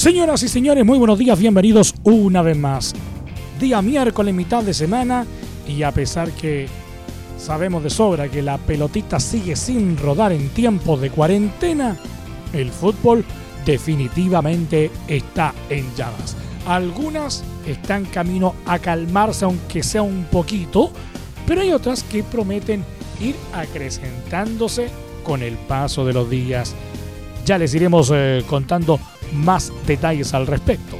Señoras y señores, muy buenos días, bienvenidos una vez más. Día miércoles, mitad de semana, y a pesar que sabemos de sobra que la pelotita sigue sin rodar en tiempos de cuarentena, el fútbol definitivamente está en llamas. Algunas están camino a calmarse aunque sea un poquito, pero hay otras que prometen ir acrecentándose con el paso de los días. Ya les iremos eh, contando más detalles al respecto.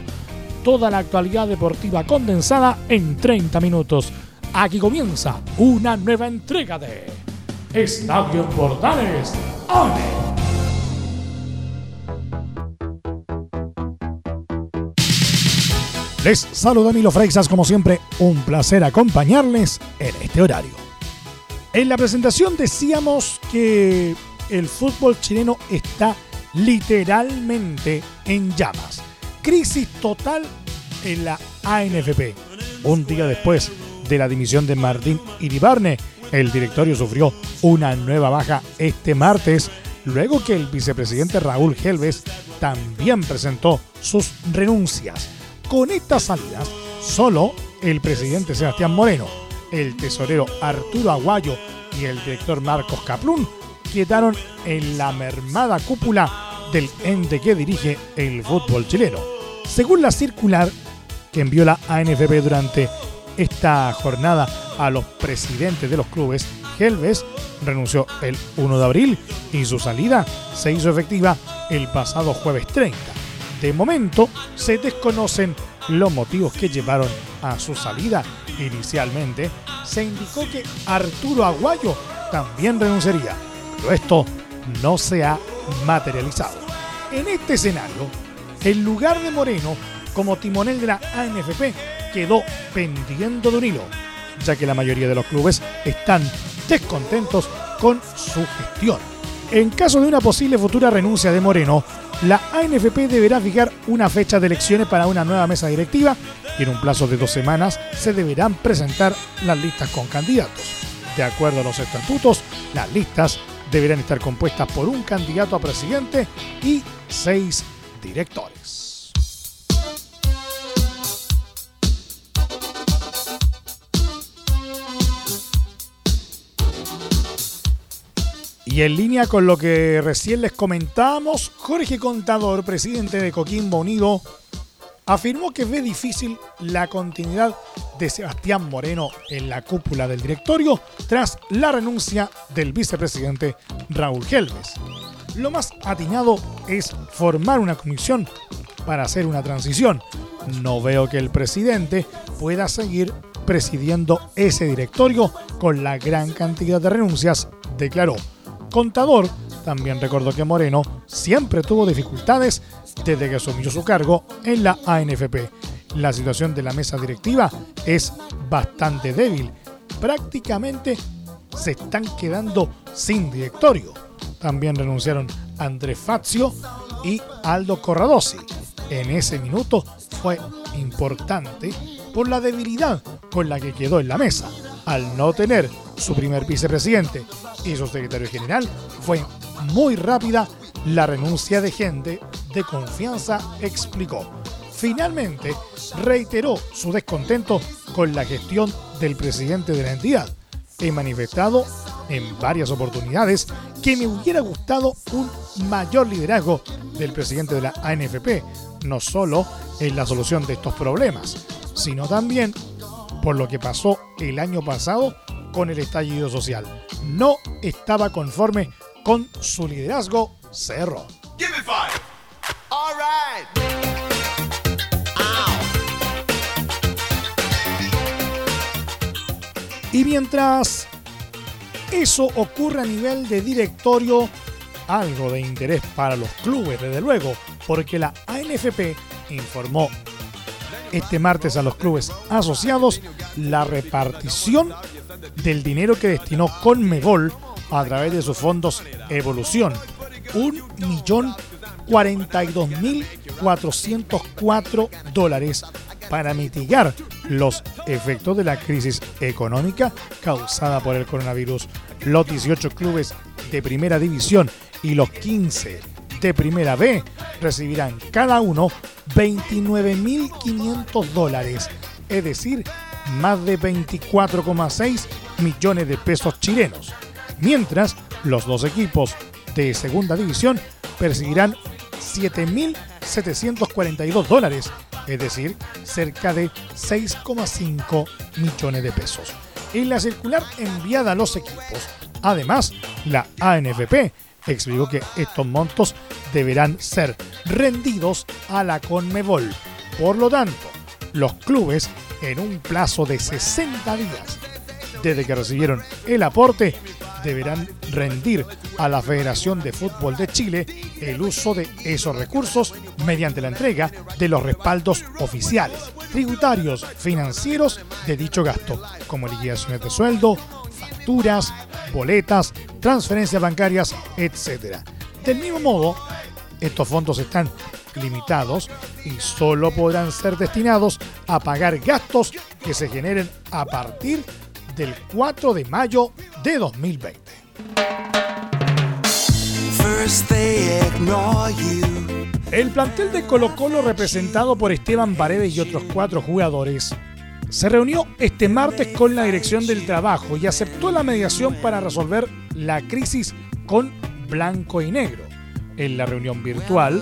Toda la actualidad deportiva condensada en 30 minutos. Aquí comienza una nueva entrega de Estadio Portales ¡Ale! Les saluda Milo Freixas, como siempre, un placer acompañarles en este horario. En la presentación decíamos que el fútbol chileno está literalmente en llamas. Crisis total en la ANFP. Un día después de la dimisión de Martín Iribarne, el directorio sufrió una nueva baja este martes, luego que el vicepresidente Raúl Helves también presentó sus renuncias. Con estas salidas, solo el presidente Sebastián Moreno, el tesorero Arturo Aguayo y el director Marcos Caplún quedaron en la mermada cúpula del ente que dirige el fútbol chileno. Según la circular que envió la ANFP durante esta jornada a los presidentes de los clubes, Helves renunció el 1 de abril y su salida se hizo efectiva el pasado jueves 30. De momento se desconocen los motivos que llevaron a su salida. Inicialmente se indicó que Arturo Aguayo también renunciaría, pero esto no se ha materializado. En este escenario, el lugar de Moreno como timonel de la ANFP quedó pendiendo de un hilo, ya que la mayoría de los clubes están descontentos con su gestión. En caso de una posible futura renuncia de Moreno, la ANFP deberá fijar una fecha de elecciones para una nueva mesa directiva y en un plazo de dos semanas se deberán presentar las listas con candidatos. De acuerdo a los estatutos, las listas deberán estar compuestas por un candidato a presidente y seis directores. Y en línea con lo que recién les comentábamos, Jorge Contador, presidente de Coquimbo Unido, afirmó que ve difícil la continuidad de Sebastián Moreno en la cúpula del directorio tras la renuncia del vicepresidente Raúl Helves. Lo más atinado es formar una comisión para hacer una transición. No veo que el presidente pueda seguir presidiendo ese directorio con la gran cantidad de renuncias, declaró. Contador también recordó que Moreno siempre tuvo dificultades desde que asumió su cargo en la ANFP. La situación de la mesa directiva es bastante débil. Prácticamente se están quedando sin directorio. También renunciaron Andrés Fazio y Aldo Corradosi. En ese minuto fue importante por la debilidad con la que quedó en la mesa. Al no tener su primer vicepresidente y su secretario general, fue muy rápida la renuncia de gente de confianza, explicó. Finalmente, reiteró su descontento con la gestión del presidente de la entidad. He manifestado en varias oportunidades que me hubiera gustado un mayor liderazgo del presidente de la ANFP, no solo en la solución de estos problemas, sino también por lo que pasó el año pasado con el estallido social. No estaba conforme con su liderazgo, cerró. Y mientras eso ocurre a nivel de directorio, algo de interés para los clubes, desde luego, porque la ANFP informó este martes a los clubes asociados la repartición del dinero que destinó Conmebol a través de sus fondos Evolución. Un millón 42.404 dólares para mitigar los efectos de la crisis económica causada por el coronavirus. Los 18 clubes de primera división y los 15 de primera B recibirán cada uno 29.500 dólares, es decir, más de 24,6 millones de pesos chilenos, mientras los dos equipos de segunda división percibirán 7.742 dólares, es decir, cerca de 6,5 millones de pesos. En la circular enviada a los equipos, además, la ANFP explicó que estos montos deberán ser rendidos a la Conmebol. Por lo tanto, los clubes, en un plazo de 60 días desde que recibieron el aporte, deberán rendir a la Federación de Fútbol de Chile el uso de esos recursos mediante la entrega de los respaldos oficiales, tributarios, financieros de dicho gasto, como liquidaciones de sueldo, facturas, boletas, transferencias bancarias, etc. Del mismo modo, estos fondos están limitados y solo podrán ser destinados a pagar gastos que se generen a partir del 4 de mayo de 2020. El plantel de Colo Colo representado por Esteban Paredes y otros cuatro jugadores se reunió este martes con la dirección del trabajo y aceptó la mediación para resolver la crisis con blanco y negro. En la reunión virtual,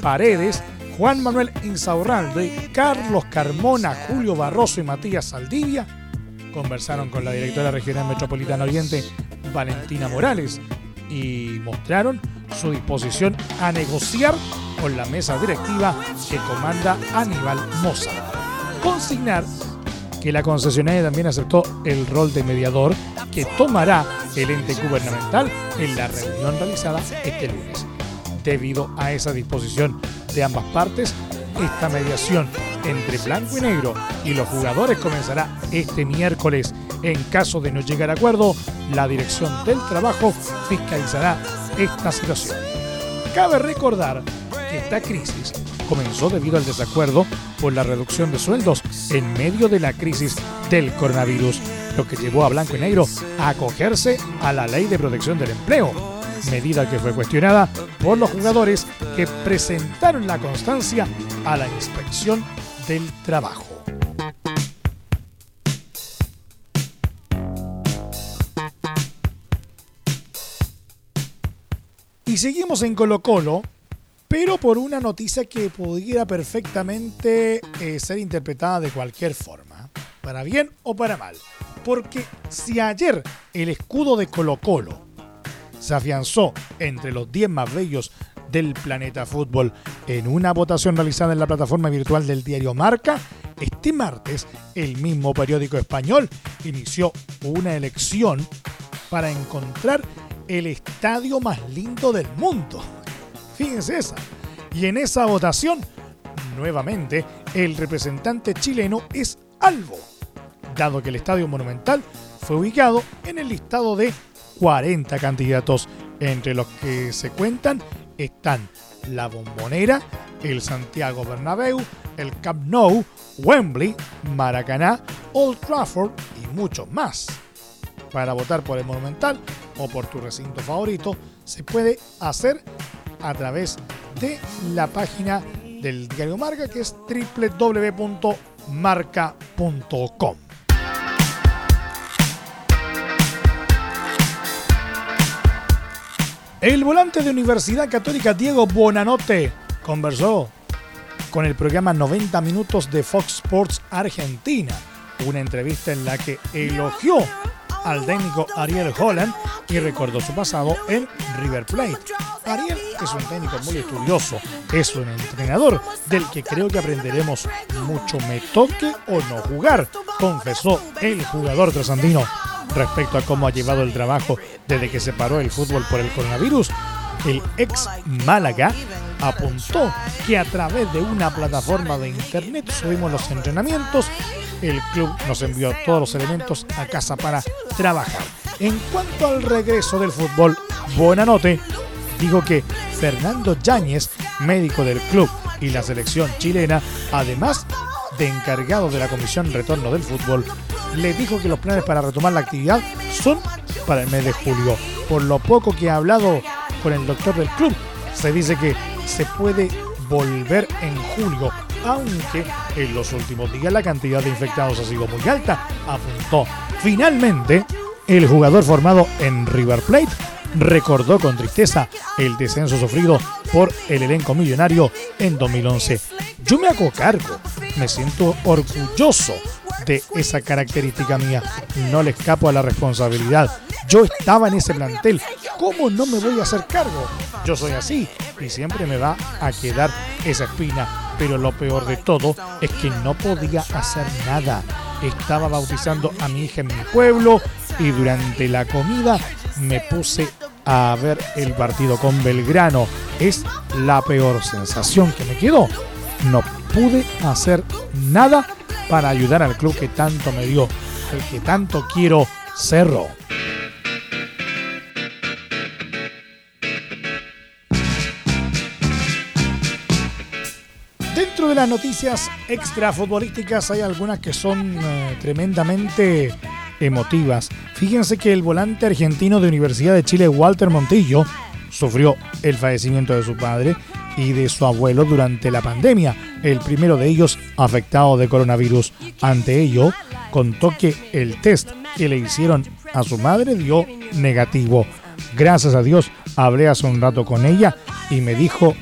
Paredes, Juan Manuel Insaurralde, Carlos Carmona, Julio Barroso y Matías Saldivia conversaron con la directora regional metropolitana Oriente, Valentina Morales, y mostraron su disposición a negociar con la mesa directiva que comanda Aníbal Moza. Consignar que la concesionaria también aceptó el rol de mediador que tomará el ente gubernamental en la reunión realizada este lunes. Debido a esa disposición de ambas partes, esta mediación entre blanco y negro y los jugadores comenzará este miércoles. En caso de no llegar a acuerdo, la Dirección del Trabajo fiscalizará esta situación. Cabe recordar que esta crisis comenzó debido al desacuerdo por la reducción de sueldos en medio de la crisis del coronavirus, lo que llevó a Blanco y Negro a acogerse a la Ley de Protección del Empleo, medida que fue cuestionada por los jugadores que presentaron la constancia a la inspección del trabajo. Y seguimos en Colo Colo, pero por una noticia que pudiera perfectamente eh, ser interpretada de cualquier forma, para bien o para mal. Porque si ayer el escudo de Colo Colo se afianzó entre los 10 más bellos del planeta fútbol en una votación realizada en la plataforma virtual del diario Marca, este martes el mismo periódico español inició una elección para encontrar el estadio más lindo del mundo. Fíjense esa. Y en esa votación, nuevamente, el representante chileno es Albo, dado que el estadio monumental fue ubicado en el listado de 40 candidatos, entre los que se cuentan están la Bombonera, el Santiago Bernabéu, el Camp Nou, Wembley, Maracaná, Old Trafford y muchos más. Para votar por el Monumental o por tu recinto favorito se puede hacer a través de la página del diario Marca que es www.marca.com. El volante de Universidad Católica Diego Bonanote conversó con el programa 90 Minutos de Fox Sports Argentina, una entrevista en la que elogió al técnico Ariel Holland y recordó su pasado en River Plate. Ariel es un técnico muy estudioso, es un entrenador del que creo que aprenderemos mucho me toque o no jugar, confesó el jugador trasandino respecto a cómo ha llevado el trabajo desde que se paró el fútbol por el coronavirus. El ex Málaga apuntó que a través de una plataforma de internet subimos los entrenamientos, el club nos envió todos los elementos a casa para trabajar. En cuanto al regreso del fútbol, buena note, dijo que Fernando Yáñez, médico del club y la selección chilena, además de encargado de la Comisión Retorno del Fútbol, le dijo que los planes para retomar la actividad son para el mes de julio. Por lo poco que ha hablado con el doctor del club, se dice que se puede volver en julio, aunque en los últimos días la cantidad de infectados ha sido muy alta, apuntó. Finalmente, el jugador formado en River Plate recordó con tristeza el descenso sufrido por el elenco millonario en 2011. Yo me hago cargo, me siento orgulloso esa característica mía. No le escapo a la responsabilidad. Yo estaba en ese plantel. ¿Cómo no me voy a hacer cargo? Yo soy así y siempre me va a quedar esa espina. Pero lo peor de todo es que no podía hacer nada. Estaba bautizando a mi hija en mi pueblo y durante la comida me puse a ver el partido con Belgrano. Es la peor sensación que me quedó. No pude hacer nada para ayudar al club que tanto me dio, el que tanto quiero, Cerro. Dentro de las noticias extra futbolísticas hay algunas que son eh, tremendamente emotivas. Fíjense que el volante argentino de Universidad de Chile, Walter Montillo, sufrió el fallecimiento de su padre y de su abuelo durante la pandemia, el primero de ellos afectado de coronavirus. Ante ello, contó que el test que le hicieron a su madre dio negativo. Gracias a Dios hablé hace un rato con ella y me dijo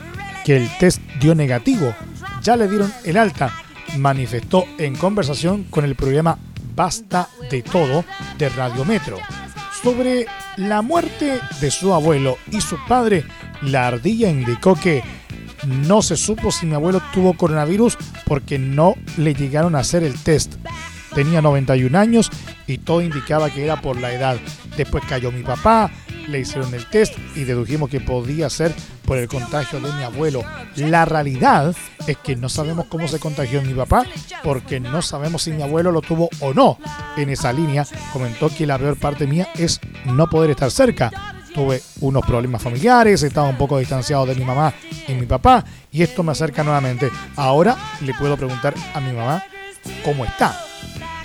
que el test dio negativo. Ya le dieron el alta, manifestó en conversación con el programa Basta de Todo de Radio Metro. Sobre la muerte de su abuelo y su padre, la ardilla indicó que no se supo si mi abuelo tuvo coronavirus porque no le llegaron a hacer el test. Tenía 91 años y todo indicaba que era por la edad. Después cayó mi papá, le hicieron el test y dedujimos que podía ser por el contagio de mi abuelo. La realidad es que no sabemos cómo se contagió mi papá porque no sabemos si mi abuelo lo tuvo o no. En esa línea comentó que la peor parte mía es no poder estar cerca. Tuve unos problemas familiares, estaba un poco distanciado de mi mamá y mi papá y esto me acerca nuevamente. Ahora le puedo preguntar a mi mamá cómo está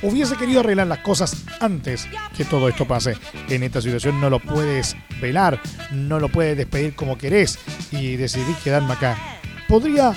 hubiese querido arreglar las cosas antes que todo esto pase. En esta situación no lo puedes velar, no lo puedes despedir como querés y decidí quedarme acá. Podría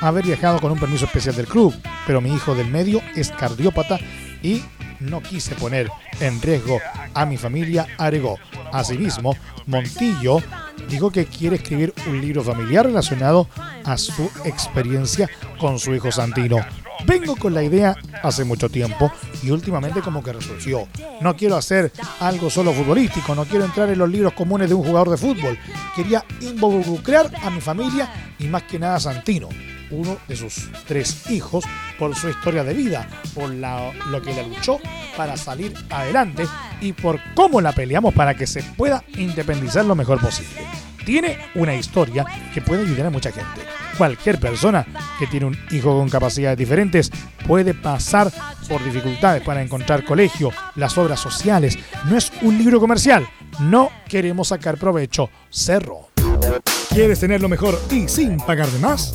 haber viajado con un permiso especial del club, pero mi hijo del medio es cardiópata y no quise poner en riesgo a mi familia, agregó. Asimismo, Montillo dijo que quiere escribir un libro familiar relacionado a su experiencia con su hijo Santino. Vengo con la idea hace mucho tiempo y últimamente como que resurgió. No quiero hacer algo solo futbolístico, no quiero entrar en los libros comunes de un jugador de fútbol. Quería involucrar a mi familia y más que nada a Santino, uno de sus tres hijos, por su historia de vida, por lo que le luchó para salir adelante y por cómo la peleamos para que se pueda independizar lo mejor posible. Tiene una historia que puede ayudar a mucha gente cualquier persona que tiene un hijo con capacidades diferentes puede pasar por dificultades para encontrar colegio, las obras sociales. No es un libro comercial. No queremos sacar provecho. Cerro. ¿Quieres tener lo mejor y sin pagar de más?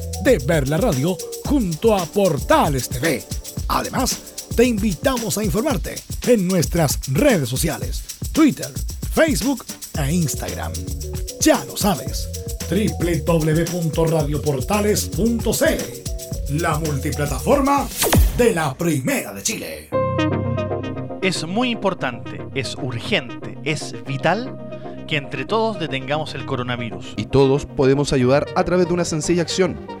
de ver la radio junto a Portales TV. Además, te invitamos a informarte en nuestras redes sociales, Twitter, Facebook e Instagram. Ya lo sabes, www.radioportales.cl, la multiplataforma de la Primera de Chile. Es muy importante, es urgente, es vital que entre todos detengamos el coronavirus. Y todos podemos ayudar a través de una sencilla acción.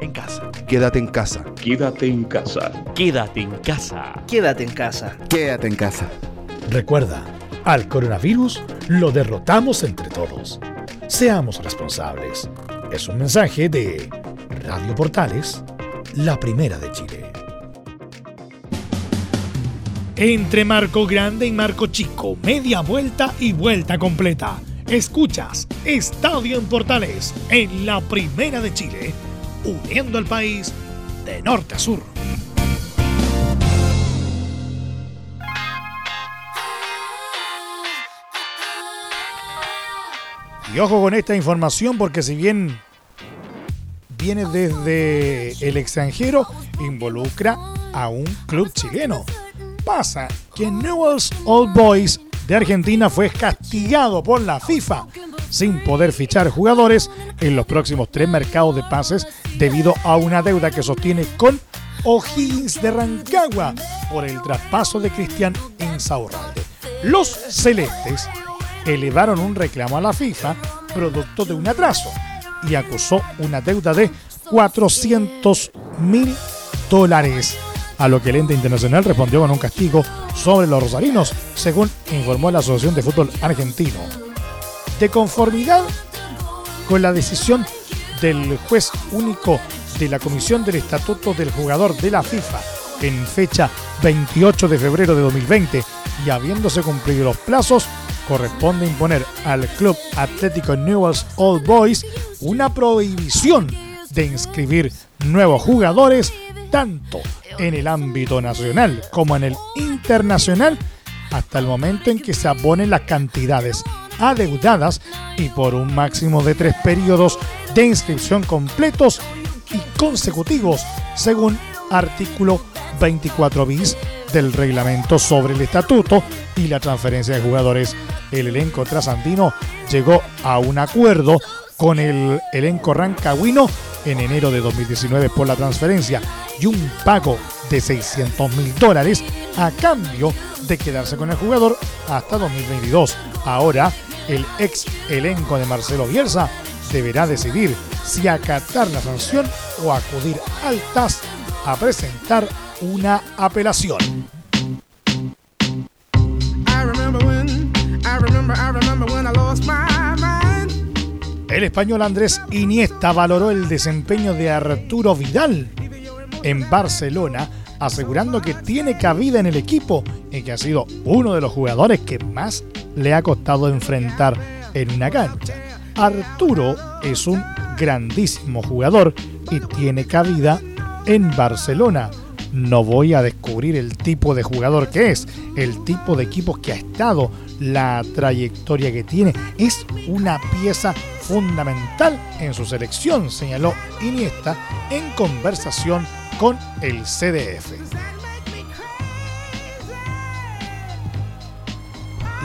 en casa. Quédate en casa. Quédate en casa. Quédate en casa. Quédate en casa. Quédate en casa. Recuerda, al coronavirus lo derrotamos entre todos. Seamos responsables. Es un mensaje de Radio Portales, la primera de Chile. Entre Marco Grande y Marco Chico, media vuelta y vuelta completa. Escuchas Estadio en Portales en la primera de Chile, uniendo al país de norte a sur. Y ojo con esta información porque si bien viene desde el extranjero, involucra a un club chileno. Pasa que Newell's Old Boys de Argentina fue castigado por la FIFA sin poder fichar jugadores en los próximos tres mercados de pases debido a una deuda que sostiene con O'Higgins de Rancagua por el traspaso de Cristian Insaurralde. Los celestes elevaron un reclamo a la FIFA producto de un atraso y acusó una deuda de 400 mil dólares, a lo que el ente internacional respondió con un castigo sobre los rosarinos, según informó la Asociación de Fútbol Argentino. De conformidad con la decisión del juez único de la Comisión del Estatuto del Jugador de la FIFA en fecha 28 de febrero de 2020 y habiéndose cumplido los plazos, corresponde imponer al Club Atlético Newell's Old Boys una prohibición de inscribir nuevos jugadores tanto en el ámbito nacional como en el internacional hasta el momento en que se abonen las cantidades adeudadas y por un máximo de tres periodos de inscripción completos y consecutivos según artículo 24 bis del reglamento sobre el estatuto y la transferencia de jugadores. El elenco trasandino llegó a un acuerdo con el elenco rancagüino en enero de 2019 por la transferencia y un pago de 600 mil dólares a cambio de quedarse con el jugador hasta 2022. Ahora, el ex elenco de Marcelo Bielsa deberá decidir si acatar la sanción o acudir al TAS a presentar una apelación. El español Andrés Iniesta valoró el desempeño de Arturo Vidal en Barcelona, asegurando que tiene cabida en el equipo y que ha sido uno de los jugadores que más le ha costado enfrentar en una cancha. Arturo es un grandísimo jugador y tiene cabida en Barcelona. No voy a descubrir el tipo de jugador que es, el tipo de equipos que ha estado, la trayectoria que tiene. Es una pieza fundamental en su selección, señaló Iniesta en conversación con el CDF.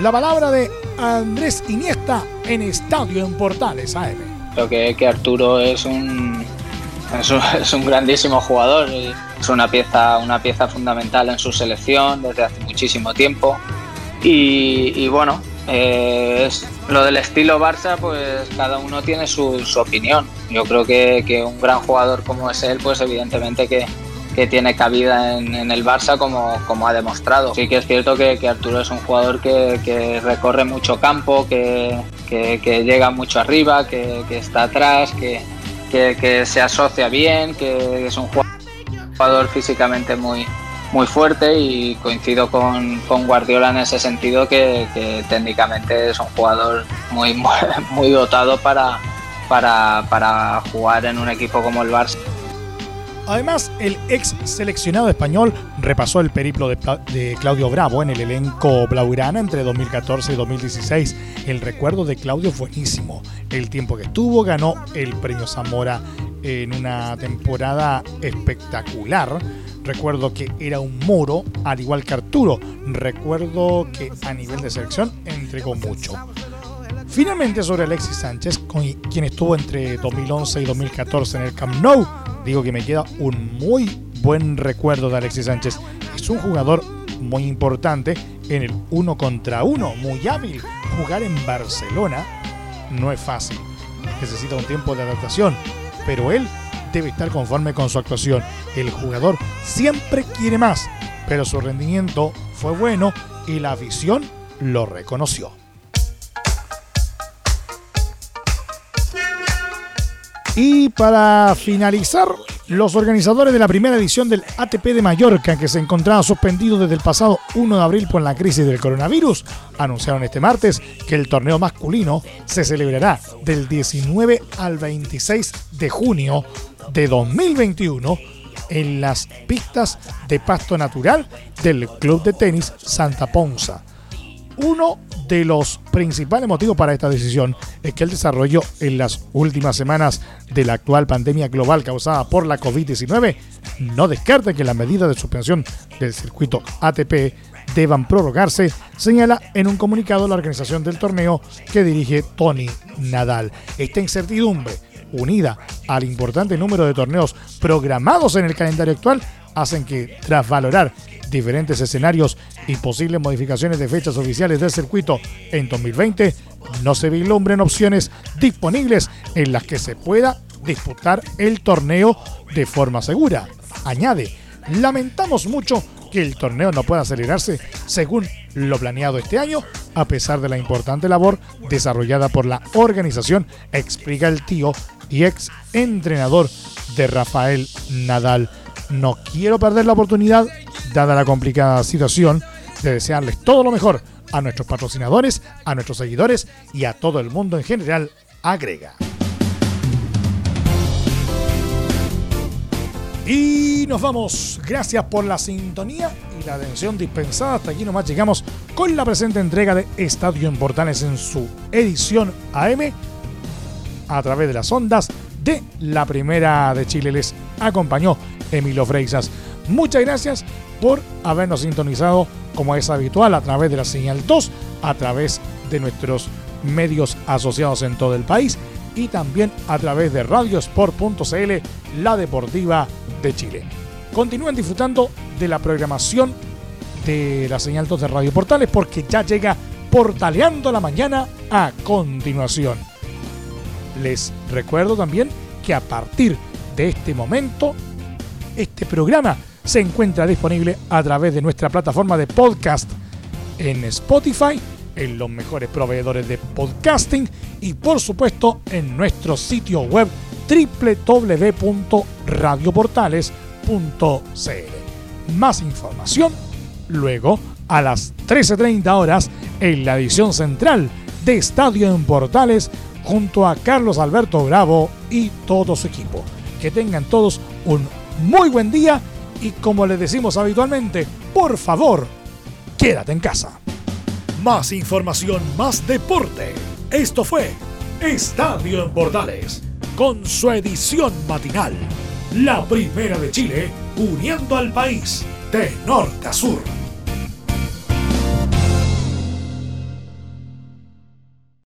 La palabra de Andrés Iniesta en Estadio en Portales AM. Creo que, Arturo es un, es un, grandísimo jugador, es una pieza, una pieza fundamental en su selección desde hace muchísimo tiempo. Y, bueno, eh, lo del estilo Barça, pues cada uno tiene su, su opinión. Yo creo que, que, un gran jugador como es él, pues evidentemente que, que tiene cabida en, el Barça como, como ha demostrado. Sí que es cierto que, Arturo es un jugador que, recorre mucho campo, que, llega mucho arriba, que, está atrás, que, se asocia bien, que es un jugador físicamente muy, muy fuerte y coincido con, Guardiola en ese sentido que, técnicamente es un jugador muy, muy, dotado para, para, para jugar en un equipo como el Barça. Además, el ex seleccionado español repasó el periplo de, Claudio Bravo en el elenco blaugrana entre 2014 y 2016. El recuerdo de Claudio fue buenísimo. El tiempo que estuvo ganó el premio Zamora en una temporada espectacular. Recuerdo que era un moro, al igual que Arturo. Recuerdo que a nivel de selección entregó mucho. Finalmente sobre Alexis Sánchez, quien estuvo entre 2011 y 2014 en el Camp Nou, digo que me queda un muy buen recuerdo de Alexis Sánchez. Es un jugador muy importante en el uno contra uno, muy hábil. Jugar en Barcelona no es fácil, necesita un tiempo de adaptación, pero él debe estar conforme con su actuación. El jugador siempre quiere más, pero su rendimiento fue bueno y la afición lo reconoció. Y para finalizar, los organizadores de la primera edición del ATP de Mallorca, que se encontraba suspendido desde el pasado 1 de abril por la crisis del coronavirus, anunciaron este martes que el torneo masculino se celebrará del 19 al 26 de junio de 2021 en las pistas de pasto natural del Club de Tenis Santa Ponza. Uno de los principales motivos para esta decisión es que el desarrollo en las últimas semanas de la actual pandemia global causada por la COVID-19 no descarta que las medidas de suspensión del circuito ATP deban prorrogarse, señala en un comunicado la organización del torneo que dirige Tony Nadal. Esta incertidumbre, unida al importante número de torneos programados en el calendario actual, hacen que, tras valorar diferentes escenarios y posibles modificaciones de fechas oficiales del circuito en 2020, no se vislumbren opciones disponibles en las que se pueda disputar el torneo de forma segura. Añade, lamentamos mucho que el torneo no pueda celebrarse según lo planeado este año, a pesar de la importante labor desarrollada por la organización, explica el tío y ex entrenador de Rafael Nadal. No quiero perder la oportunidad dada la complicada situación, de desearles todo lo mejor a nuestros patrocinadores, a nuestros seguidores y a todo el mundo en general, agrega. Y nos vamos. Gracias por la sintonía y la atención dispensada. Hasta aquí nomás llegamos con la presente entrega de Estadio en Portales en su edición AM a través de las ondas de la Primera de Chile. Les acompañó Emilio Freixas. Muchas gracias por habernos sintonizado como es habitual a través de la señal 2, a través de nuestros medios asociados en todo el país y también a través de radiosport.cl, la deportiva de Chile. Continúen disfrutando de la programación de la señal 2 de Radio Portales porque ya llega Portaleando la Mañana a continuación. Les recuerdo también que a partir de este momento, este programa se encuentra disponible a través de nuestra plataforma de podcast en Spotify, en los mejores proveedores de podcasting y por supuesto en nuestro sitio web www.radioportales.cl. Más información luego a las 13.30 horas en la edición central de Estadio en Portales junto a Carlos Alberto Bravo y todo su equipo. Que tengan todos un muy buen día y como les decimos habitualmente, por favor, quédate en casa. Más información, más deporte. Esto fue Estadio en Portales, con su edición matinal. La primera de Chile, uniendo al país de norte a sur.